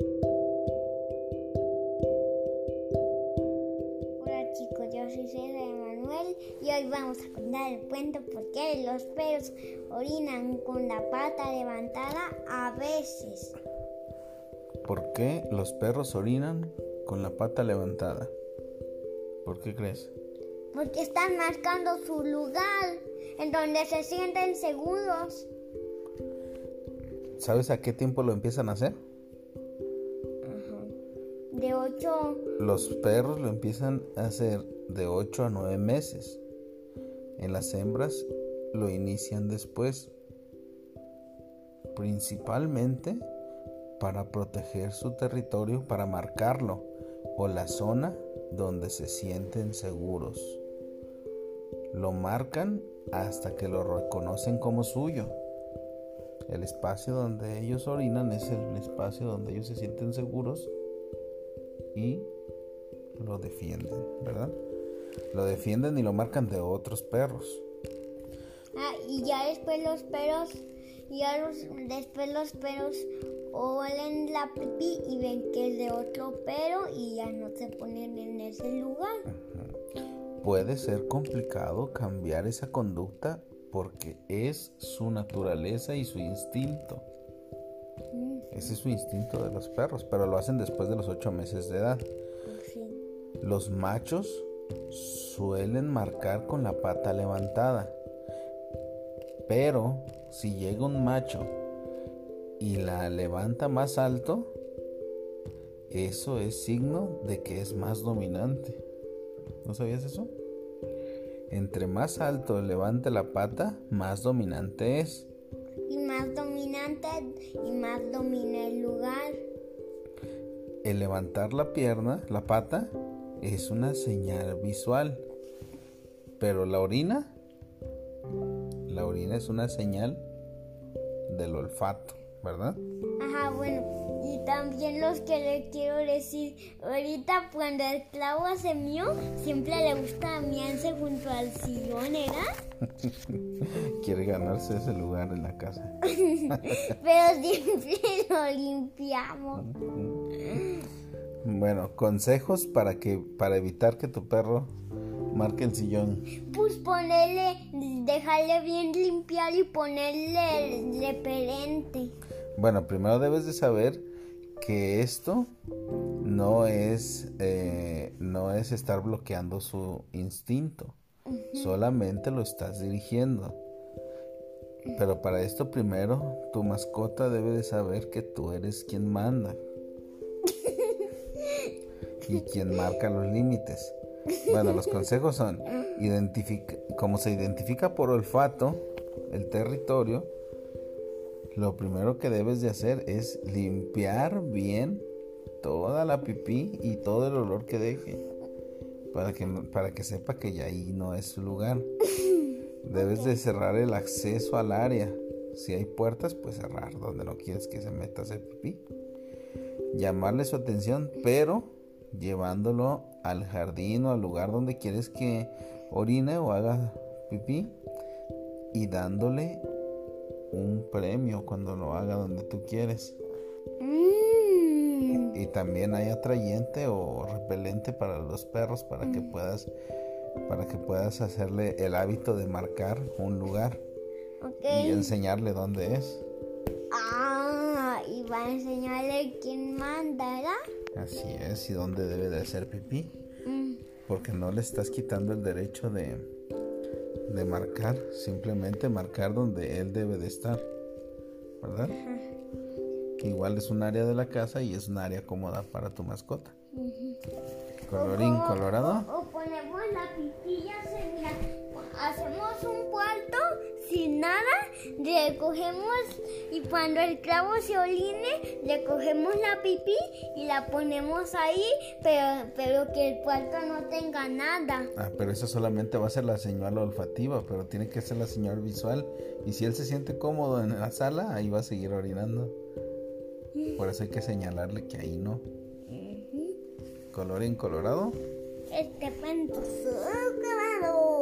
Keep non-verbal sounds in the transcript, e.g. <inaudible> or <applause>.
Hola chicos, yo soy César Emanuel y hoy vamos a contar el cuento por qué los perros orinan con la pata levantada a veces. ¿Por qué los perros orinan con la pata levantada? ¿Por qué crees? Porque están marcando su lugar en donde se sienten seguros. ¿Sabes a qué tiempo lo empiezan a hacer? De 8 Los perros lo empiezan a hacer de 8 a 9 meses. En las hembras lo inician después. Principalmente para proteger su territorio, para marcarlo o la zona donde se sienten seguros. Lo marcan hasta que lo reconocen como suyo. El espacio donde ellos orinan es el espacio donde ellos se sienten seguros y lo defienden, ¿verdad? Lo defienden y lo marcan de otros perros. Ah, y ya después los perros, ya los, después los perros huelen la pipí y ven que es de otro perro y ya no se ponen en ese lugar. Puede ser complicado cambiar esa conducta porque es su naturaleza y su instinto. Ese es su instinto de los perros, pero lo hacen después de los ocho meses de edad. sí. Los machos suelen marcar con la pata levantada, pero si llega un macho y la levanta más alto, eso es signo de que es más dominante. ¿No sabías eso? Entre más alto levante la pata, más dominante es. Y más dominante y más domina el lugar. El levantar la pierna, la pata, es una señal visual. Pero la orina, la orina es una señal del olfato, ¿verdad? Ajá, bueno, y también los que le quiero decir, ahorita cuando el clavo se mió, siempre le gusta miarse junto al sillón, ¿verdad? <laughs> Quiere ganarse ese lugar en la casa. <laughs> Pero siempre <laughs> lo limpiamos. Bueno, consejos para que para evitar que tu perro marque el sillón. Pues ponerle, dejarle bien limpiar y ponerle el repelente. Bueno, primero debes de saber que esto no es eh, no es estar bloqueando su instinto. Solamente lo estás dirigiendo. Pero para esto primero tu mascota debe de saber que tú eres quien manda. <laughs> y quien marca los límites. Bueno, los consejos son <laughs> identifica, como se identifica por olfato el territorio, lo primero que debes de hacer es limpiar bien toda la pipí y todo el olor que deje para que, para que sepa que ya ahí no es su lugar. Debes de cerrar el acceso al área. Si hay puertas, pues cerrar donde no quieres que se meta hacer pipí. Llamarle su atención, pero llevándolo al jardín o al lugar donde quieres que orine o haga pipí y dándole un premio cuando lo haga donde tú quieres. Mm, Y también hay atrayente o repelente para los perros para que puedas para que puedas hacerle el hábito de marcar un lugar ok. y enseñarle dónde es. Ah, y va a enseñarle quién manda, ¿verdad? Así es, y dónde debe de hacer pipí, Mm, porque no le estás quitando el derecho de de marcar, simplemente marcar donde él debe de estar. ¿Verdad? Igual es un área de la casa y es un área cómoda para tu mascota. Colorín colorado. O ponemos la pipilla, se mira, hacemos un cuarto sin nada, recogemos y cuando el clavo se oline, recogemos la pipí y la ponemos ahí, pero, pero que el cuarto no tenga nada. Ah, pero eso solamente va a ser la señal olfativa, pero tiene que ser la señal visual. Y si él se siente cómodo en la sala, ahí va a seguir orinando. Por eso hay que señalarle que ahí no. Colorín colorado. Este cuento acabado.